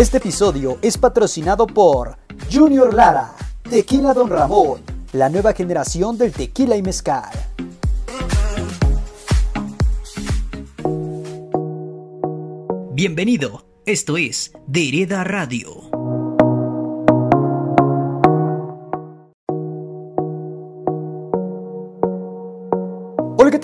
Este episodio es patrocinado por Junior Lara, Tequila Don Ramón, la nueva generación del tequila y mezcal. Bienvenido, esto es Dereda Radio.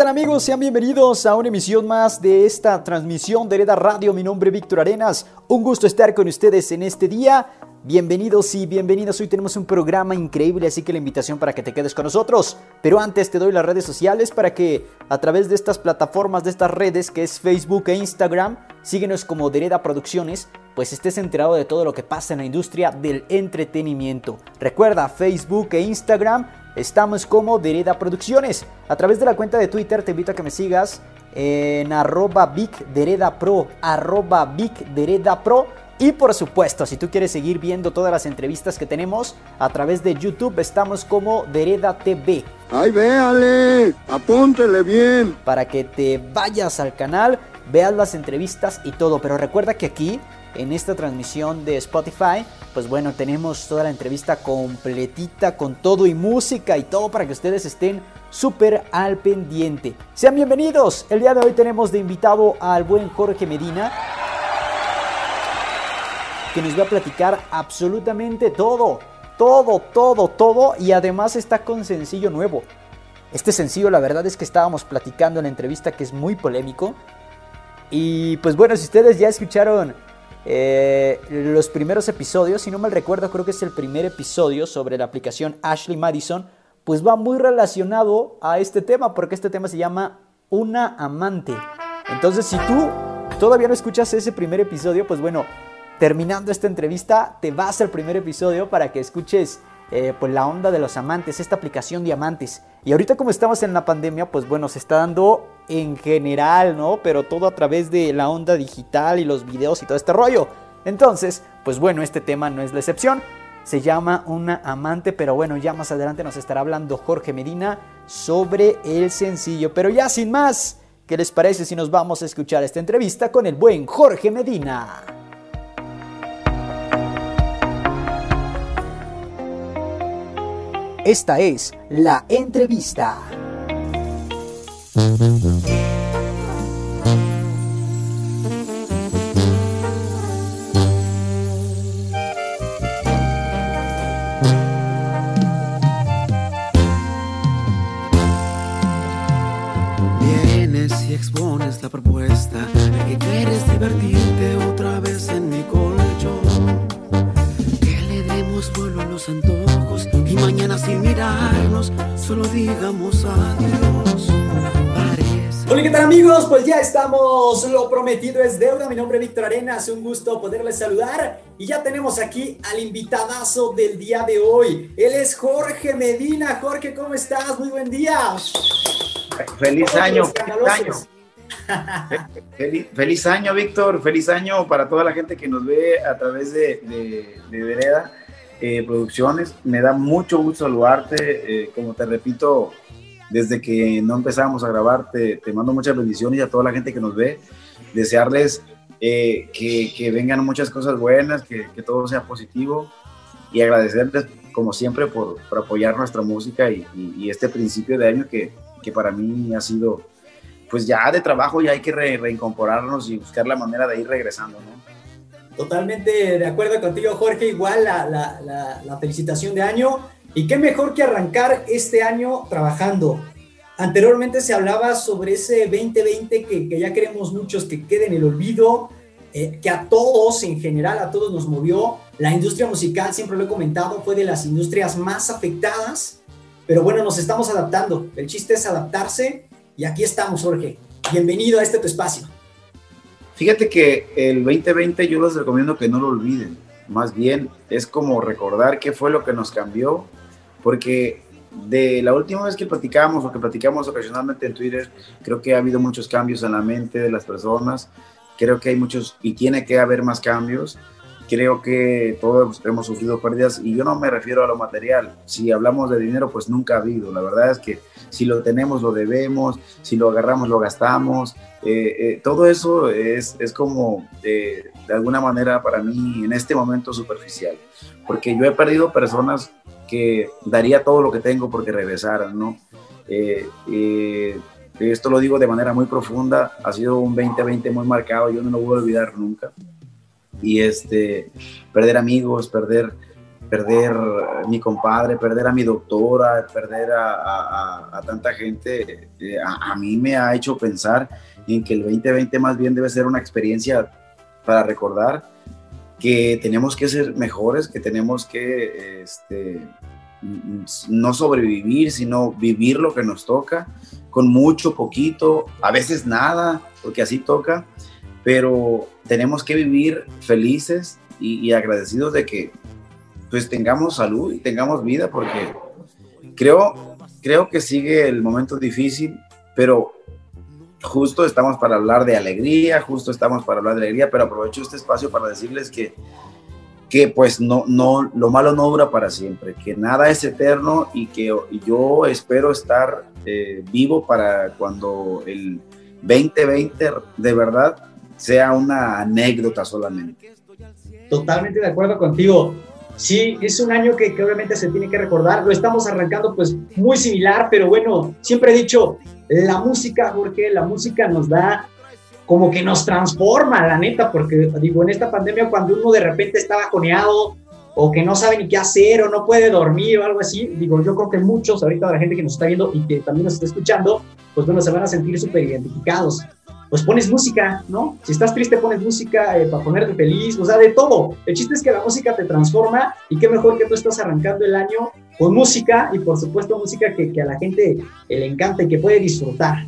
Hola, ¿qué tal amigos? Sean bienvenidos a una emisión más de esta transmisión de Hereda Radio. Mi nombre es Víctor Arenas. Un gusto estar con ustedes en este día. Bienvenidos y bienvenidas. Hoy tenemos un programa increíble, así que la invitación para que te quedes con nosotros. Pero antes te doy las redes sociales para que a través de estas plataformas, de estas redes que es Facebook e Instagram, síguenos como Dereda Producciones, pues estés enterado de todo lo que pasa en la industria del entretenimiento. Recuerda Facebook e Instagram Estamos como Dereda Producciones. A través de la cuenta de Twitter te invito a que me sigas en arroba Pro, arroba Pro. Y por supuesto, si tú quieres seguir viendo todas las entrevistas que tenemos a través de YouTube, estamos como Dereda TV. ¡Ay, véale! ¡Apúntele bien! Para que te vayas al canal, veas las entrevistas y todo. Pero recuerda que aquí en esta transmisión de Spotify, pues bueno, tenemos toda la entrevista completita con todo y música y todo para que ustedes estén súper al pendiente. Sean bienvenidos. El día de hoy tenemos de invitado al buen Jorge Medina que nos va a platicar absolutamente todo, todo, todo, todo y además está con sencillo nuevo. Este sencillo la verdad es que estábamos platicando en la entrevista que es muy polémico. Y pues bueno, si ustedes ya escucharon eh, los primeros episodios, si no mal recuerdo, creo que es el primer episodio sobre la aplicación Ashley Madison, pues va muy relacionado a este tema, porque este tema se llama Una amante. Entonces, si tú todavía no escuchas ese primer episodio, pues bueno, terminando esta entrevista, te vas al primer episodio para que escuches eh, pues la onda de los amantes, esta aplicación de amantes. Y ahorita como estamos en la pandemia, pues bueno, se está dando en general, ¿no? Pero todo a través de la onda digital y los videos y todo este rollo. Entonces, pues bueno, este tema no es la excepción. Se llama Una amante, pero bueno, ya más adelante nos estará hablando Jorge Medina sobre el sencillo. Pero ya sin más, ¿qué les parece si nos vamos a escuchar esta entrevista con el buen Jorge Medina? Esta es la entrevista. Vienes y expones la propuesta de que quieres divertirte otra vez en mi colchón. Demos vuelo a los antojos y mañana sin mirarnos solo digamos adiós. Hola, ¿qué tal amigos? Pues ya estamos, lo prometido es deuda. Mi nombre es Víctor Arenas, un gusto poderles saludar. Y ya tenemos aquí al invitadazo del día de hoy. Él es Jorge Medina. Jorge, ¿cómo estás? Muy buen día. Feliz año, feliz año. Feliz, año, Víctor. Feliz año para toda la gente que nos ve a través de, de, Vereda eh, Producciones. Me da mucho gusto saludarte. Eh, como te repito, desde que no empezamos a grabar, te, mando muchas bendiciones a toda la gente que nos ve, desearles eh, que, vengan muchas cosas buenas, que, todo sea positivo y agradecerles como siempre por, apoyar nuestra música y, este principio de año que, para mí ha sido pues ya de trabajo y hay que reincorporarnos y buscar la manera de ir regresando, Totalmente de acuerdo contigo, Jorge. Igual la, la felicitación de año y qué mejor que arrancar este año trabajando. Anteriormente se hablaba sobre ese 2020 que, que ya queremos muchos que quede en el olvido, eh, que a todos en general, a todos nos movió. La industria musical, siempre lo he comentado, fue de las industrias más afectadas, pero bueno, nos estamos adaptando. El chiste es adaptarse y aquí estamos, Jorge. Bienvenido a este tu espacio. Fíjate que el 2020 yo les recomiendo que no lo olviden. Más bien es como recordar qué fue lo que nos cambió porque de la última vez que platicamos o que platicamos ocasionalmente en Twitter, creo que ha habido muchos cambios en la mente de las personas, creo que hay muchos y tiene que haber más cambios creo que todos hemos sufrido pérdidas y yo no me refiero a lo material. Si hablamos de dinero, pues nunca ha habido. La verdad es que si lo tenemos, lo debemos, si lo agarramos, lo gastamos. Eh, eh, todo eso es, es como de, de alguna manera para mí en este momento superficial, porque yo he perdido personas que daría todo lo que tengo porque regresaran, ¿no? Eh, esto lo digo de manera muy profunda, ha sido un 2020 muy marcado, yo no lo voy a olvidar nunca y este, perder amigos, perder, perder mi compadre, perder a mi doctora, perder a, tanta gente, eh, a, mí me ha hecho pensar en que el 2020 más bien debe ser una experiencia para recordar que tenemos que ser mejores, que tenemos que este, no sobrevivir, sino vivir lo que nos toca, con mucho, poquito, a veces nada, porque así toca, pero tenemos que vivir felices y, agradecidos de que pues tengamos salud y tengamos vida, porque creo, creo que sigue el momento difícil, pero justo estamos para hablar de alegría, justo estamos para hablar de alegría, pero aprovecho este espacio para decirles que, que pues no, no, lo malo no dura para siempre, que nada es eterno y que yo espero estar eh, vivo para cuando el 2020 de verdad sea una anécdota solamente. Totalmente de acuerdo contigo. Sí, es un año que, obviamente se tiene que recordar. Lo estamos arrancando pues muy similar, pero bueno, siempre he dicho, la música, porque la música nos da como que nos transforma, la neta, porque digo, en esta pandemia cuando uno de repente está bajoneado o que no sabe ni qué hacer o no puede dormir o algo así, digo, yo creo que muchos ahorita la gente que nos está viendo y que también nos está escuchando, pues bueno, se van a sentir súper identificados pues pones música, ¿no? Si estás triste, pones música eh, para ponerte feliz, o sea, de todo. El chiste es que la música te transforma y qué mejor que tú estás arrancando el año con música y por supuesto música que, a la gente le encanta y que puede disfrutar.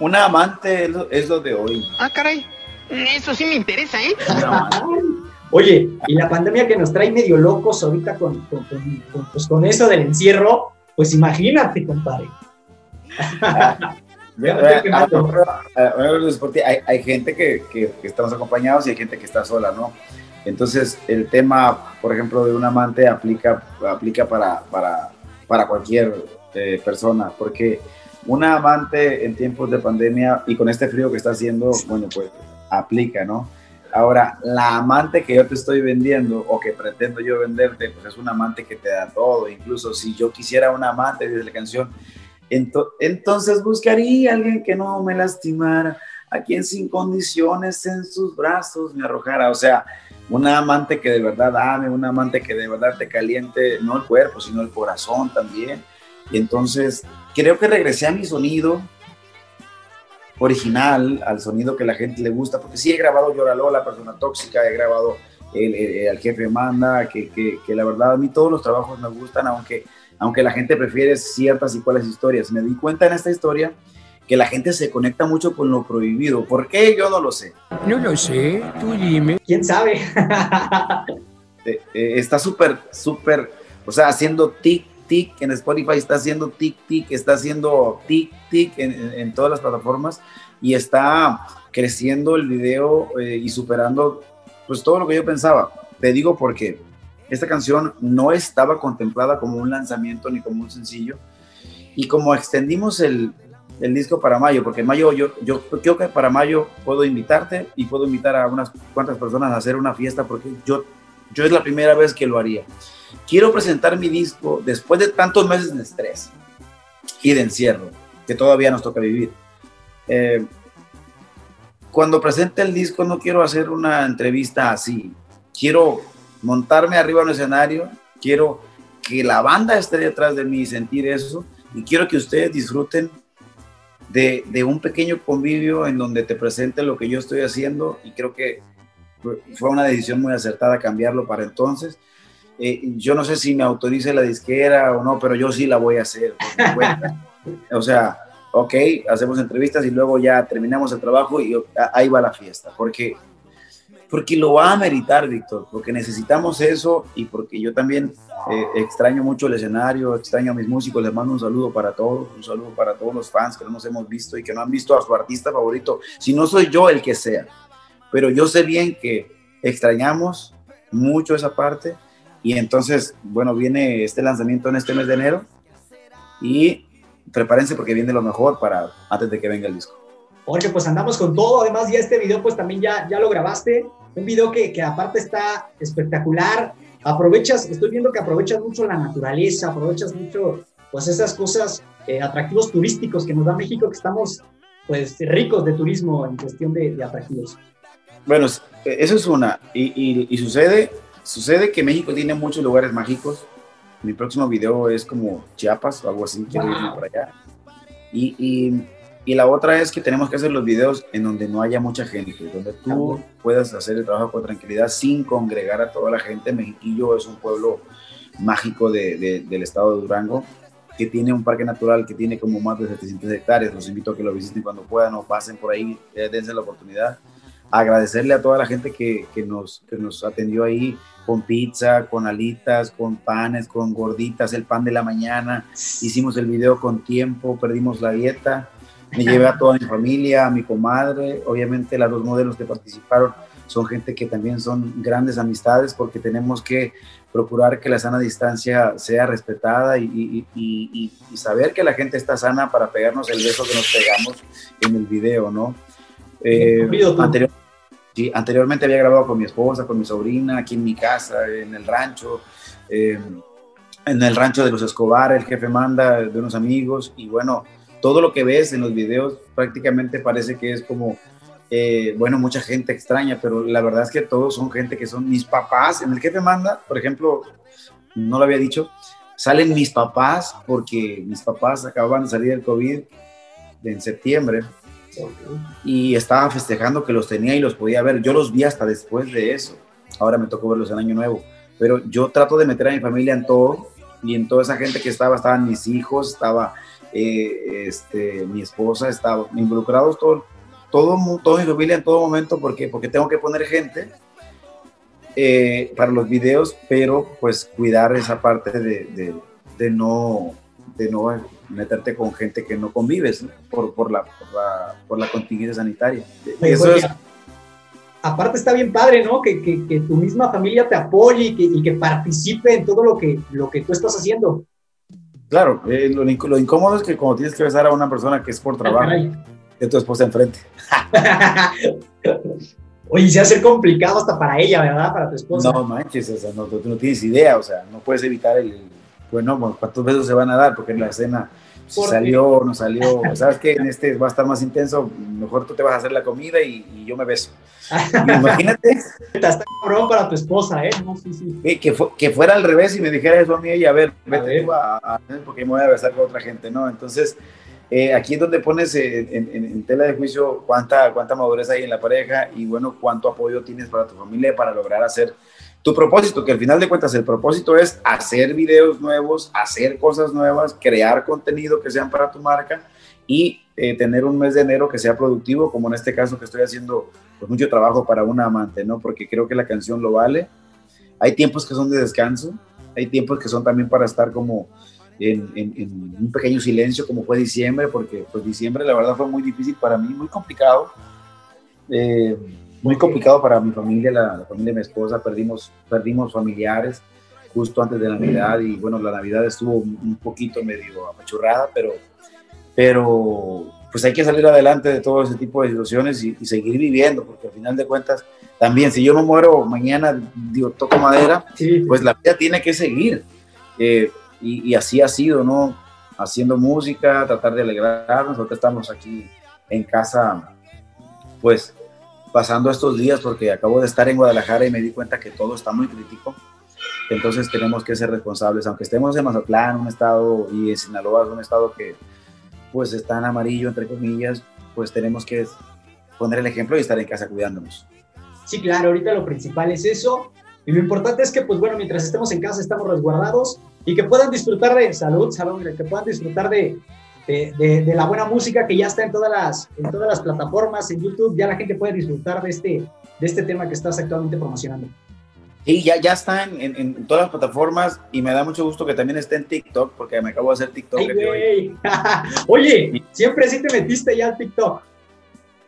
Una amante es lo, de hoy. Ah, caray, eso sí me interesa, ¿eh? Oye, y la pandemia que nos trae medio locos ahorita con, con, pues con eso del encierro, pues imagínate, compadre. Hay, gente que, que, estamos acompañados y hay gente que está sola, ¿no? Entonces, el tema, por ejemplo, de un amante aplica, aplica para, para, para cualquier eh, persona, porque una amante en tiempos de pandemia y con este frío que está haciendo, bueno, pues aplica, ¿no? Ahora, la amante que yo te estoy vendiendo o que pretendo yo venderte, pues es un amante que te da todo. Incluso si yo quisiera un amante, dice la canción, entonces buscaría a alguien que no me lastimara, a quien sin condiciones en sus brazos me arrojara. O sea, una amante que de verdad ame, una amante que de verdad te caliente, no el cuerpo, sino el corazón también. Y entonces creo que regresé a mi sonido original, al sonido que la gente le gusta, porque sí he grabado Lloralo, la persona tóxica, he grabado el, Al jefe manda, que, que, que la verdad a mí todos los trabajos me gustan, aunque aunque la gente prefiere ciertas y cuáles historias. Me di cuenta en esta historia que la gente se conecta mucho con lo prohibido. ¿Por qué? Yo no lo sé. No lo sé, tú dime. ¿Quién sabe? Eh, eh, está súper, súper, o sea, haciendo tic, tic en Spotify, está haciendo tic, tic, está haciendo tic, tic en, todas las plataformas y está creciendo el video eh, y superando pues todo lo que yo pensaba. Te digo porque esta canción no estaba contemplada como un lanzamiento ni como un sencillo. Y como extendimos el, el disco para mayo, porque en mayo yo, yo creo que para mayo puedo invitarte y puedo invitar a unas cuantas personas a hacer una fiesta porque yo, yo es la primera vez que lo haría. Quiero presentar mi disco después de tantos meses de estrés y de encierro que todavía nos toca vivir. Eh, cuando presente el disco no quiero hacer una entrevista así. Quiero montarme arriba en un escenario, quiero que la banda esté detrás de mí y sentir eso, y quiero que ustedes disfruten de, de, un pequeño convivio en donde te presente lo que yo estoy haciendo, y creo que fue una decisión muy acertada cambiarlo para entonces. Eh, yo no sé si me autorice la disquera o no, pero yo sí la voy a hacer. o sea, ok, hacemos entrevistas y luego ya terminamos el trabajo y ahí va la fiesta, porque porque lo va a meritar, Víctor, porque necesitamos eso y porque yo también eh, extraño mucho el escenario, extraño a mis músicos, les mando un saludo para todos, un saludo para todos los fans que no nos hemos visto y que no han visto a su artista favorito, si no soy yo el que sea, pero yo sé bien que, extrañamos mucho esa parte y entonces, bueno, viene este lanzamiento en este mes de enero y prepárense porque viene lo mejor para antes de que venga el disco. Jorge, pues andamos con todo. Además, ya este video, pues también ya, ya lo grabaste. Un video que, que aparte está espectacular. Aprovechas, estoy viendo que aprovechas mucho la naturaleza, aprovechas mucho, pues esas cosas, eh, atractivos turísticos que nos da México, que estamos, pues, ricos de turismo en cuestión de, de atractivos. Bueno, eso es una. Y, y, y, sucede, sucede que México tiene muchos lugares mágicos. Mi próximo video es como Chiapas o algo así, quiero wow. irme por allá. Y, y y la otra es que tenemos que hacer los videos en donde no haya mucha gente, donde tú puedas hacer el trabajo con tranquilidad sin congregar a toda la gente. Mexiquillo es un pueblo mágico de, de, del estado de Durango que tiene un parque natural que tiene como más de 700 hectáreas. Los invito a que lo visiten cuando puedan o pasen por ahí, eh, dense la oportunidad. Agradecerle a toda la gente que, que, nos, que nos atendió ahí con pizza, con alitas, con panes, con gorditas, el pan de la mañana. Hicimos el video con tiempo, perdimos la dieta me llevé a toda mi familia, a mi comadre, obviamente las dos modelos que participaron son gente que también son grandes amistades porque tenemos que procurar que la sana distancia sea respetada y, y, y, y, saber que la gente está sana para pegarnos el beso que nos pegamos en el video, ¿no? Eh, anterior, sí, anteriormente había grabado con mi esposa, con mi sobrina, aquí en mi casa, en el rancho, eh, en el rancho de los Escobar, el jefe manda de unos amigos y bueno, todo lo que ves en los videos prácticamente parece que es como, eh, bueno, mucha gente extraña, pero la verdad es que todos son gente que son mis papás. En el jefe manda, por ejemplo, no lo había dicho, salen mis papás porque mis papás acababan de salir del COVID en septiembre y estaba festejando que los tenía y los podía ver. Yo los vi hasta después de eso. Ahora me tocó verlos en Año Nuevo. Pero yo trato de meter a mi familia en todo y en toda esa gente que estaba, estaban mis hijos, estaba eh, este, mi esposa, estaba involucrados todo, todo, todo mi familia en todo momento, porque porque tengo que poner gente eh, para los videos, pero pues cuidar esa parte de, de, de, no, de no meterte con gente que no convives ¿no? Por, por, la, por, la, por la contingencia sanitaria. Eso es, aparte está bien padre, ¿no? Que, que, que, tu misma familia te apoye y que, y que participe en todo lo que, lo que tú estás haciendo. Claro, eh, lo, lo, incómodo es que cuando tienes que besar a una persona que es por trabajo, de tu esposa enfrente. Oye, se hace complicado hasta para ella, ¿verdad? Para tu esposa. No manches, o sea, no, tienes idea, o sea, no puedes evitar el, bueno, cuántos besos se van a dar, porque en la escena si salió o no salió, sabes que en este va a estar más intenso, mejor tú te vas a hacer la comida y, y yo me beso. Imagínate. Está cabrón para tu esposa, ¿eh? No, sí, sí. Que, que, fu que, fuera al revés y me dijera eso a mí y a ver, a vete ver. A, a, porque me voy a besar con otra gente, ¿no? Entonces, eh, aquí es donde pones en, en, en, tela de juicio cuánta, cuánta madurez hay en la pareja y, bueno, cuánto apoyo tienes para tu familia para lograr hacer tu propósito, que al final de cuentas el propósito es hacer videos nuevos, hacer cosas nuevas, crear contenido que sean para tu marca y eh, tener un mes de enero que sea productivo, como en este caso que estoy haciendo pues, mucho trabajo para una amante, ¿no? Porque creo que la canción lo vale. Hay tiempos que son de descanso, hay tiempos que son también para estar como en, un pequeño silencio, como fue diciembre, porque pues diciembre la verdad fue muy difícil para mí, muy complicado. Eh, muy complicado para mi familia, la, la, familia de mi esposa, perdimos, perdimos familiares justo antes de Navidad y bueno, la Navidad estuvo un poquito medio apachurrada, pero, pero pues hay que salir adelante de todo ese tipo de situaciones y, y, seguir viviendo, porque al final de cuentas, también si yo me muero mañana, digo, toco madera, sí. pues la vida tiene que seguir. Eh, y, y, así ha sido, ¿no? Haciendo música, tratar de alegrarnos, ahorita estamos aquí en casa, pues pasando estos días porque acabo de estar en Guadalajara y me di cuenta que todo está muy crítico. Entonces tenemos que ser responsables, aunque estemos en Mazatlán, un estado, y en Sinaloa, un estado que pues está en amarillo, entre comillas, pues tenemos que poner el ejemplo y estar en casa cuidándonos. Sí, claro, ahorita lo principal es eso. Y lo importante es que, pues bueno, mientras estemos en casa estamos resguardados y que puedan disfrutar de salud, salud que puedan disfrutar de, de, de, de, la buena música que ya está en todas, las, en todas las plataformas, en YouTube, ya la gente puede disfrutar de este, de este tema que estás actualmente promocionando. Sí, ya, ya está en, en, en, todas las plataformas y me da mucho gusto que también esté en TikTok, porque me acabo de hacer TikTok. Ay, Oye, siempre sí te metiste ya al TikTok.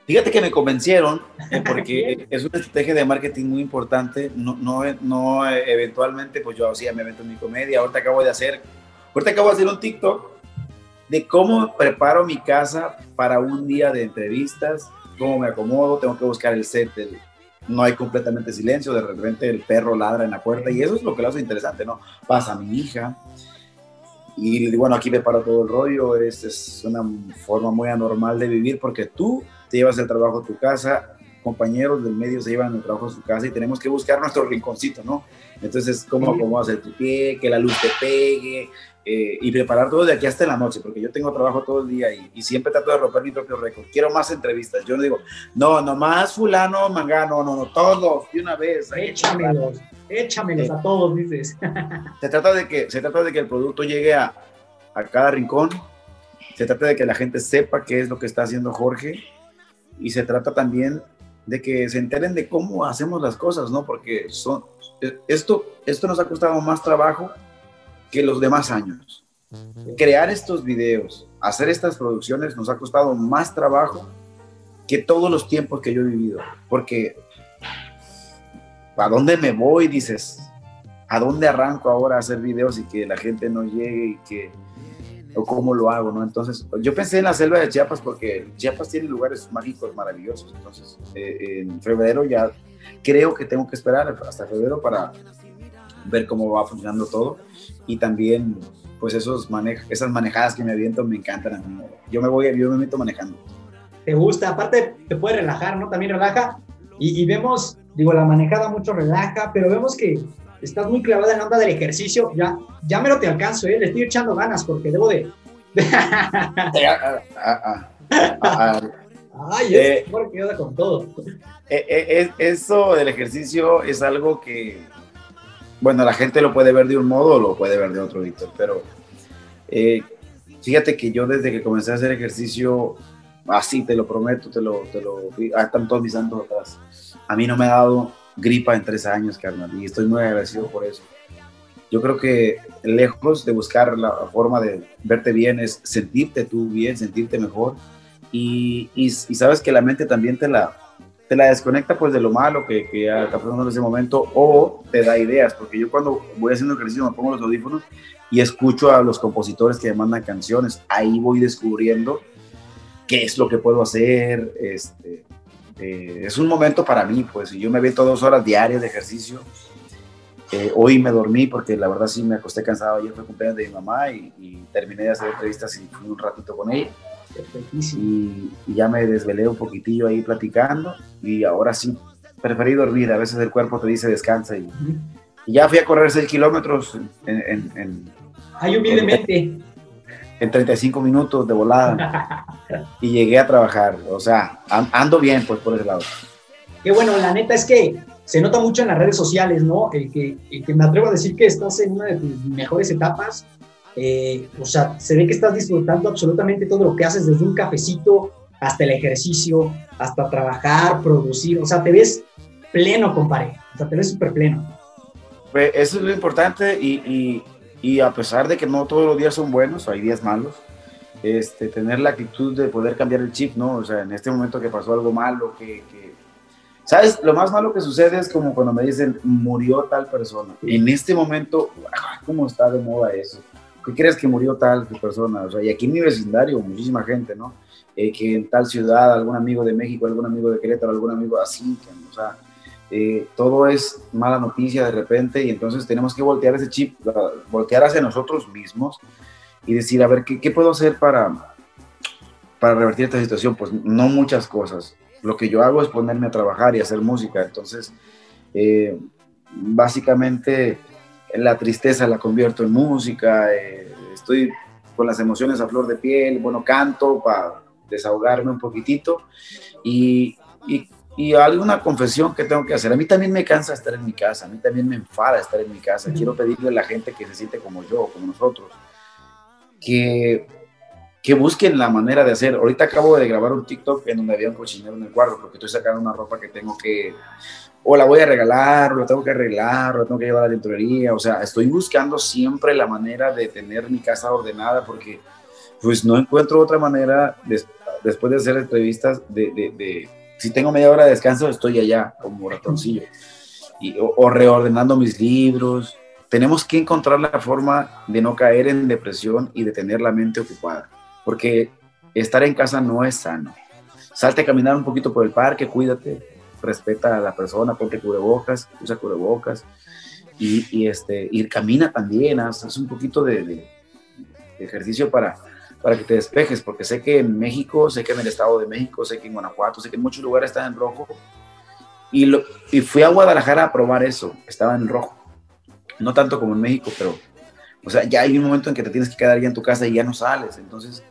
Fíjate que me convencieron, eh, porque es una estrategia de marketing muy importante. No, no, no eh, eventualmente, pues yo hacía mi evento en mi comedia. Ahorita acabo de hacer, ahorita acabo de hacer un TikTok de cómo preparo mi casa para un día de entrevistas, cómo me acomodo, tengo que buscar el set, no hay completamente silencio, de repente el perro ladra en la puerta y eso es lo que lo hace interesante, ¿no? Pasa mi hija y bueno, aquí preparo todo el rollo, es, es una forma muy anormal de vivir porque tú te llevas el trabajo a tu casa, compañeros del medio se llevan el trabajo a su casa y tenemos que buscar nuestro rinconcito, ¿no? Entonces, cómo acomodas el tu pie, que la luz te pegue, eh, y preparar todo de aquí hasta la noche, porque yo tengo trabajo todo el día y, siempre trato de romper mi propio récord. Quiero más entrevistas. Yo no digo, no, nomás fulano, mangano, no, no, todos, de una vez. Échamelos, échamelos a todos, dices. Se trata de que, se trata de que el producto llegue a, a cada rincón, se trata de que la gente sepa qué es lo que está haciendo Jorge y se trata también de que se enteren de cómo hacemos las cosas, ¿no? Porque son, esto, esto nos ha costado más trabajo que los demás años. Crear estos videos, hacer estas producciones nos ha costado más trabajo que todos los tiempos que yo he vivido. Porque, ¿a dónde me voy? Dices, ¿a dónde arranco ahora a hacer videos y que la gente no llegue y que, o cómo lo hago, ¿no? Entonces, yo pensé en la selva de Chiapas porque Chiapas tiene lugares mágicos maravillosos. Entonces, eh, en febrero ya creo que tengo que esperar hasta febrero para ver cómo va funcionando todo y también pues esos esas manejadas que me aviento me encantan a mí. Yo me voy, yo me meto manejando. Te gusta, aparte te puede relajar, ¿no? También relaja y, vemos, digo, la manejada mucho relaja, pero vemos que estás muy clavada en la onda del ejercicio. Ya, ya me lo te alcanzo, ¿eh? Le estoy echando ganas porque debo de... Ay, es eh, que con todo. Eh, eh, eso del ejercicio es algo que bueno, la gente lo puede ver de un modo o lo puede ver de otro, Víctor, pero eh, fíjate que yo desde que comencé a hacer ejercicio, así te lo prometo, te lo, te lo, ah, están todos mis santos atrás. A mí no me ha dado gripa en tres años, carnal, y estoy muy agradecido por eso. Yo creo que lejos de buscar la forma de verte bien es sentirte tú bien, sentirte mejor. Y, y, y sabes que la mente también te la, te la desconecta pues de lo malo que, que está pasando en ese momento o te da ideas, porque yo cuando voy haciendo ejercicio me pongo los audífonos y escucho a los compositores que me mandan canciones, ahí voy descubriendo qué es lo que puedo hacer, este, eh, es un momento para mí, pues, y yo me veo dos horas diarias de ejercicio, eh, hoy me dormí porque la verdad sí me acosté cansado, ayer fue cumpleaños de mi mamá y, y terminé de hacer entrevistas y fui un ratito con ella y, ya me desvelé un poquitillo ahí platicando y ahora sí, preferí dormir. A veces el cuerpo te dice descansa y, ya fui a correr 6 kilómetros en, en, Ay, humildemente. En, 35 minutos de volada y llegué a trabajar. O sea, ando bien pues por ese lado. Qué bueno, la neta es que se nota mucho en las redes sociales, ¿no? El que, el que me atrevo a decir que estás en una de tus mejores etapas eh, o sea, se ve que estás disfrutando absolutamente todo lo que haces, desde un cafecito hasta el ejercicio, hasta trabajar, producir, o sea, te ves pleno, compadre, o sea, te ves súper pleno. Pues eso es lo importante y, y, y, a pesar de que no todos los días son buenos, hay días malos, este, tener la actitud de poder cambiar el chip, ¿no? O sea, en este momento que pasó algo malo, que, que... ¿Sabes? Lo más malo que sucede es como cuando me dicen, murió tal persona. En este momento, ¿cómo está de moda eso? ¿qué crees que murió tal persona? O sea, y aquí en mi vecindario, muchísima gente, ¿no? Eh, que en tal ciudad, algún amigo de México, algún amigo de Querétaro, algún amigo así, o sea, eh, todo es mala noticia de repente y entonces tenemos que voltear ese chip, voltear hacia nosotros mismos y decir, a ver, ¿qué, qué puedo hacer para, para revertir esta situación? Pues no muchas cosas. Lo que yo hago es ponerme a trabajar y hacer música. Entonces, eh, básicamente la tristeza la convierto en música, eh, estoy con las emociones a flor de piel, bueno, canto para desahogarme un poquitito y, y, y, alguna confesión que tengo que hacer. A mí también me cansa estar en mi casa, a mí también me enfada estar en mi casa. Quiero pedirle a la gente que se siente como yo, como nosotros, que, que busquen la manera de hacer. Ahorita acabo de grabar un TikTok en donde había un cochinero en el cuarto porque estoy sacando una ropa que tengo que o la voy a regalar, o la tengo que arreglar, o la tengo que llevar a la tintorería. O sea, estoy buscando siempre la manera de tener mi casa ordenada porque pues no encuentro otra manera, después de hacer entrevistas, de, de, si tengo media hora de descanso, estoy allá como ratoncillo, y, o, reordenando mis libros. Tenemos que encontrar la forma de no caer en depresión y de tener la mente ocupada, porque estar en casa no es sano. Salte a caminar un poquito por el parque, cuídate, respeta a la persona, ponte cubrebocas, usa cubrebocas y, y este, y camina también, haz, un poquito de, ejercicio para, para que te despejes, porque sé que en México, sé que en el Estado de México, sé que en Guanajuato, sé que en muchos lugares está en rojo. Y, lo, y fui a Guadalajara a probar eso, estaba en rojo. No tanto como en México, pero, o sea, ya hay un momento en que te tienes que quedar ya en tu casa y ya no sales. Entonces,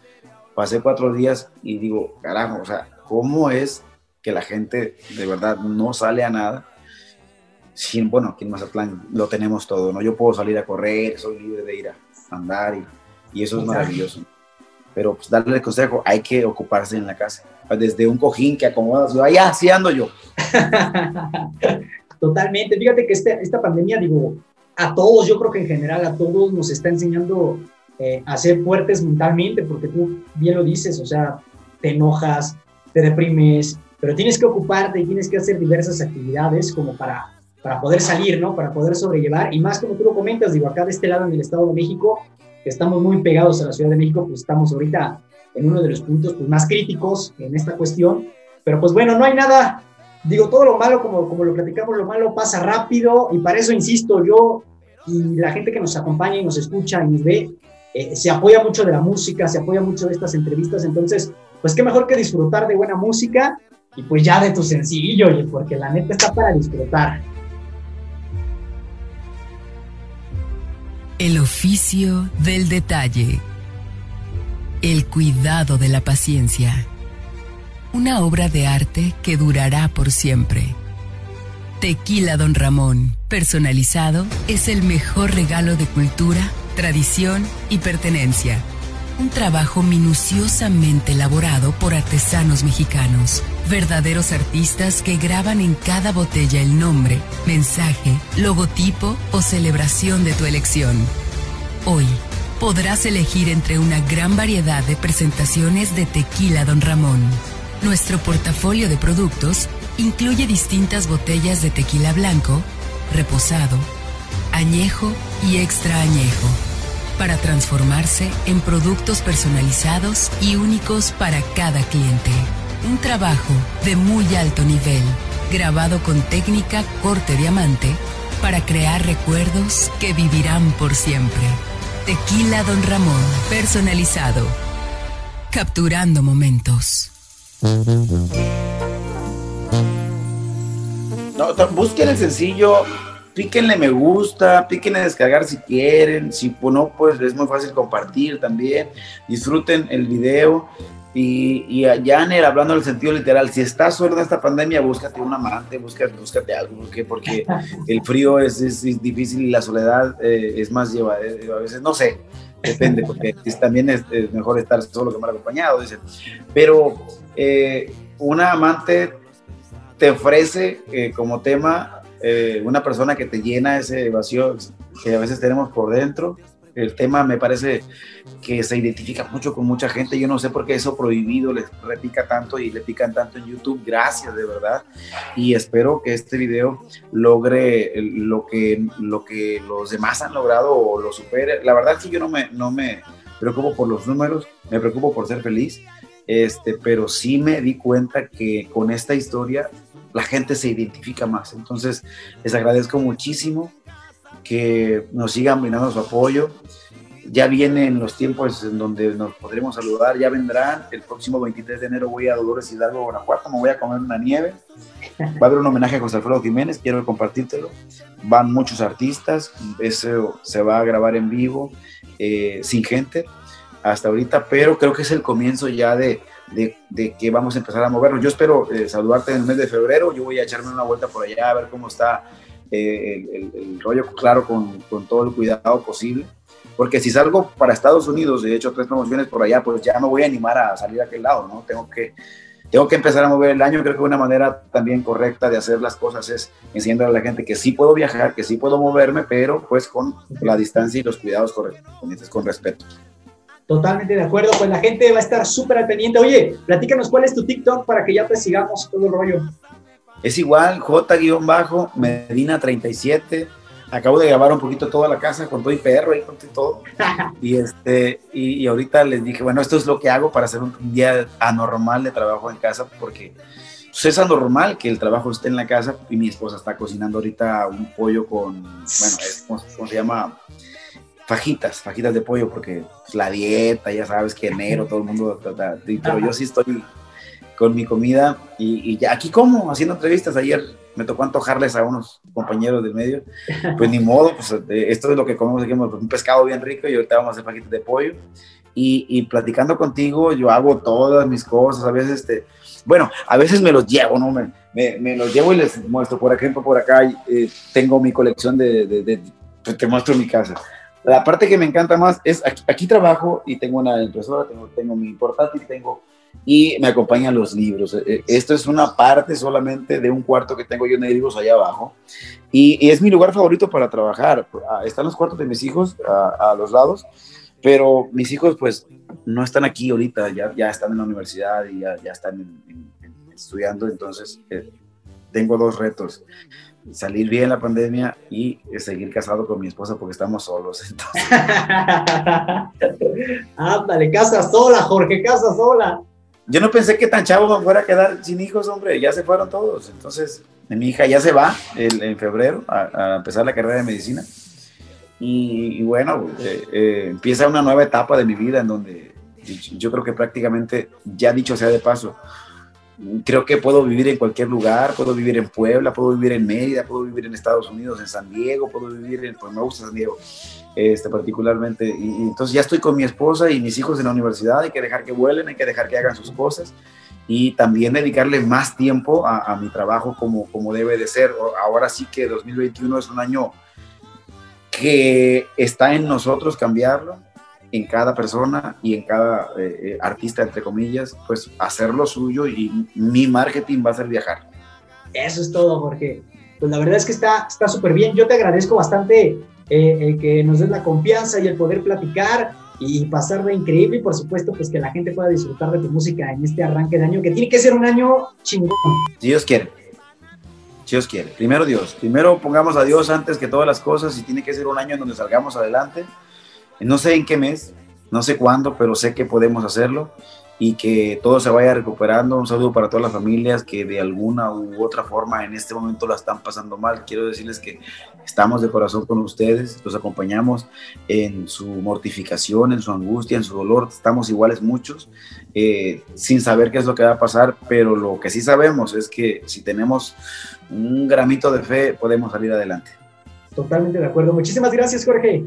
pasé cuatro días y digo, carajo, o sea, ¿cómo es que la gente de verdad no sale a nada. Sin, bueno, aquí en Mazatlán lo tenemos todo, ¿no? Yo puedo salir a correr, soy libre de ir a andar y, y eso es maravilloso. Pero pues darle el consejo, hay que ocuparse en la casa. Desde un cojín que acomodas, allá así ando yo. Totalmente. Fíjate que este, esta pandemia, digo, a todos, yo creo que en general a todos nos está enseñando eh, a ser fuertes mentalmente, porque tú bien lo dices, o sea, te enojas, te deprimes, pero tienes que ocuparte y tienes que hacer diversas actividades como para, para poder salir, ¿no? Para poder sobrellevar. Y más como tú lo comentas, digo, acá de este lado en el Estado de México, que estamos muy pegados a la Ciudad de México, pues estamos ahorita en uno de los puntos pues, más críticos en esta cuestión. Pero pues bueno, no hay nada, digo, todo lo malo, como, como lo platicamos, lo malo pasa rápido y para eso insisto, yo y la gente que nos acompaña y nos escucha y nos ve, eh, se apoya mucho de la música, se apoya mucho de estas entrevistas, entonces, pues qué mejor que disfrutar de buena música y pues ya de tu sencillo, porque la neta está para disfrutar. El oficio del detalle. El cuidado de la paciencia. Una obra de arte que durará por siempre. Tequila Don Ramón, personalizado, es el mejor regalo de cultura, tradición y pertenencia. Un trabajo minuciosamente elaborado por artesanos mexicanos verdaderos artistas que graban en cada botella el nombre, mensaje, logotipo o celebración de tu elección. Hoy podrás elegir entre una gran variedad de presentaciones de Tequila Don Ramón. Nuestro portafolio de productos incluye distintas botellas de tequila blanco, reposado, añejo y extra añejo, para transformarse en productos personalizados y únicos para cada cliente. Un trabajo de muy alto nivel, grabado con técnica corte diamante para crear recuerdos que vivirán por siempre. Tequila Don Ramón, personalizado. Capturando momentos. No, busquen el sencillo, píquenle me gusta, píquenle descargar si quieren, si no, pues es muy fácil compartir también, disfruten el video y, y a Janer, hablando en el sentido literal, si estás solo en esta pandemia, búscate un amante, búscate, búscate algo, porque, porque el frío es, es, difícil y la soledad eh, es más llevadera, eh, a veces, no sé, depende, porque también es, mejor estar solo que mal acompañado, dicen. Pero eh, una amante te ofrece como tema una persona que te llena ese vacío que a veces tenemos por dentro el tema me parece que se identifica mucho con mucha gente. Yo no sé por qué eso prohibido les repica tanto y le pican tanto en YouTube. Gracias, de verdad. Y espero que este video logre lo que, lo que los demás han logrado o lo supere. La verdad es que yo no me, no me preocupo por los números, me preocupo por ser feliz. Este, pero sí me di cuenta que con esta historia la gente se identifica más. Entonces, les agradezco muchísimo que nos sigan brindando su apoyo. Ya vienen los tiempos en donde nos podremos saludar, ya vendrán. El próximo 23 de enero voy a Dolores Hidalgo, Guanajuato, me voy a comer una nieve. Va a haber un homenaje a José Alfredo Jiménez, quiero compartírtelo. Van muchos artistas, eso se va a grabar en vivo, eh, sin gente hasta ahorita, pero creo que es el comienzo ya de, de, que vamos a empezar a movernos. Yo espero eh, saludarte en el mes de febrero, yo voy a echarme una vuelta por allá a ver cómo está eh, el, rollo claro con, con, todo el cuidado posible. Porque si salgo para Estados Unidos, de hecho tres promociones por allá, pues ya me voy a animar a salir a aquel lado, ¿no? Tengo que, tengo que empezar a mover el año. Creo que una manera también correcta de hacer las cosas es enseñando a la gente que sí puedo viajar, que sí puedo moverme, pero pues con la distancia y los cuidados correspondientes, con respeto. Totalmente de acuerdo, pues la gente va a estar súper al pendiente. Oye, platícanos cuál es tu TikTok para que ya te sigamos todo el rollo. Es igual, J-Medina37. Acabo de grabar un poquito toda la casa con todo y perro y con todo. Y, este, y, ahorita les dije, bueno, esto es lo que hago para hacer un día anormal de trabajo en casa, porque pues, es anormal que el trabajo esté en la casa y mi esposa está cocinando ahorita un pollo con, bueno, es, ¿cómo, se llama? Fajitas, fajitas de pollo, porque pues, la dieta, ya sabes que enero todo el mundo, pero yo sí estoy con mi comida y, ya aquí como, haciendo entrevistas. Ayer me tocó antojarles a unos compañeros del medio, pues ni modo, pues esto es lo que comemos aquí, un pescado bien rico y ahorita vamos a hacer fajitas de pollo. Y, y, platicando contigo, yo hago todas mis cosas, a veces, este, bueno, a veces me los llevo, ¿no? Me, me, me los llevo y les muestro, por ejemplo, por acá eh, tengo mi colección de, de, de, pues, te muestro mi casa. La parte que me encanta más es, aquí, aquí trabajo y tengo una impresora, tengo, tengo mi portátil, tengo y me acompañan los libros. Eh, eh, esto es una parte solamente de un cuarto que tengo yo de libros allá abajo y, es mi lugar favorito para trabajar. Ah, están los cuartos de mis hijos a, los lados, pero mis hijos pues no están aquí ahorita, ya, ya están en la universidad y ya, ya están estudiando, entonces eh, tengo dos retos. Salir bien la pandemia y seguir casado con mi esposa porque estamos solos. Ándale, casa sola, Jorge, casa sola yo no pensé que tan chavo me fuera a quedar sin hijos, hombre, ya se fueron todos. Entonces, mi hija ya se va en febrero a, empezar la carrera de medicina. Y, bueno, eh, eh, empieza una nueva etapa de mi vida en donde yo creo que prácticamente, ya dicho sea de paso, creo que puedo vivir en cualquier lugar, puedo vivir en Puebla, puedo vivir en Mérida, puedo vivir en Estados Unidos, en San Diego, puedo vivir en, pues me gusta San Diego, este, particularmente, y, entonces ya estoy con mi esposa y mis hijos en la universidad, hay que dejar que vuelen, hay que dejar que hagan sus cosas, y también dedicarle más tiempo a, a mi trabajo como, como debe de ser. Ahora sí que 2021 es un año que está en nosotros cambiarlo, en cada persona y en cada eh, eh, artista, entre comillas, pues hacer lo suyo y mi marketing va a ser viajar. Eso es todo, Jorge. Pues la verdad es que está súper bien. Yo te agradezco bastante eh, que nos des la confianza y el poder platicar y pasar de increíble y por supuesto pues que la gente pueda disfrutar de tu música en este arranque de año que tiene que ser un año chingón. Si Dios quiere. Si Dios quiere. Primero Dios. Primero pongamos a Dios antes que todas las cosas y tiene que ser un año en donde salgamos adelante no sé en qué mes, no sé cuándo, pero sé que podemos hacerlo y que todo se vaya recuperando. Un saludo para todas las familias que de alguna u otra forma en este momento la están pasando mal. Quiero decirles que estamos de corazón con ustedes, los acompañamos en su mortificación, en su angustia, en su dolor. Estamos iguales muchos, eh, sin saber qué es lo que va a pasar, pero lo que sí sabemos es que si tenemos un gramito de fe, podemos salir adelante. Totalmente de acuerdo. Muchísimas gracias, Jorge.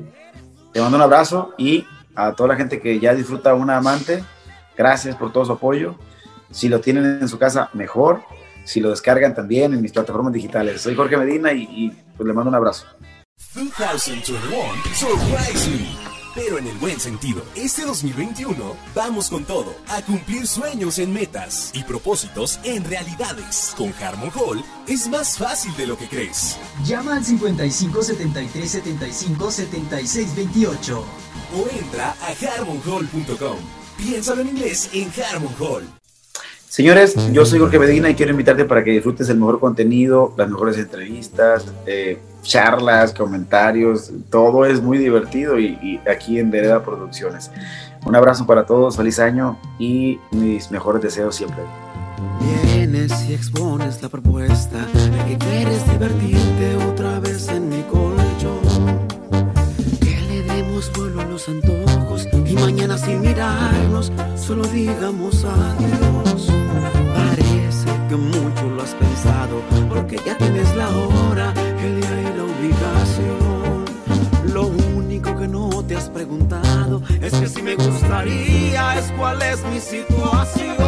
Te mando un abrazo y a toda la gente que ya disfruta una amante, gracias por todo su apoyo. Si lo tienen en su casa, mejor. Si lo descargan también en mis plataformas digitales. Soy Jorge Medina y, y pues le mando un abrazo. 2021 Surprise pero en el buen sentido. Este 2021 vamos con todo a cumplir sueños en metas y propósitos en realidades. Con Harmon Hall es más fácil de lo que crees. Llama al 55 73 75 76 28 o entra a harmonhall.com. Piénsalo en inglés en Harmon Hall. Señores, yo soy Jorge Medina y quiero invitarte para que disfrutes el mejor contenido, las mejores entrevistas, eh, charlas, comentarios, todo es muy divertido y, aquí en Vereda Producciones. Un abrazo para todos, feliz año y mis mejores deseos siempre. Vienes y expones la propuesta de que quieres divertirte otra vez en mi colchón. Que le demos vuelo a los antojos y mañana sin mirarnos solo digamos adiós que mucho lo has pensado, porque ya tienes la hora, es cuál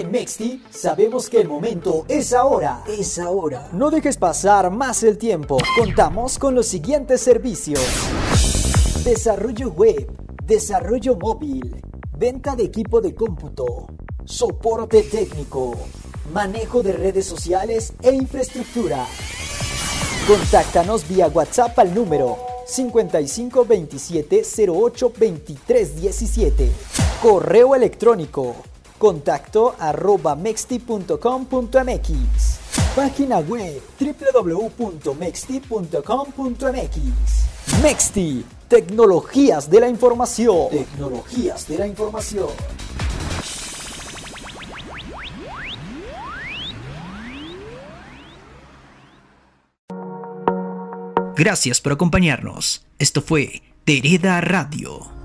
Mexti sabemos que el momento es ahora. Es ahora. No dejes pasar más el tiempo. Contamos con los siguientes servicios. Desarrollo web, desarrollo móvil, venta de equipo de cómputo, soporte técnico, manejo de redes sociales e infraestructura. Contáctanos vía WhatsApp al número 5527 08 23 17. Correo electrónico contacto arroba mexti.com.mx. Página web www.mexti.com.mx. Mexti, tecnologías de la información. Tecnologías de la información. Gracias por acompañarnos. Esto fue Tereda Radio.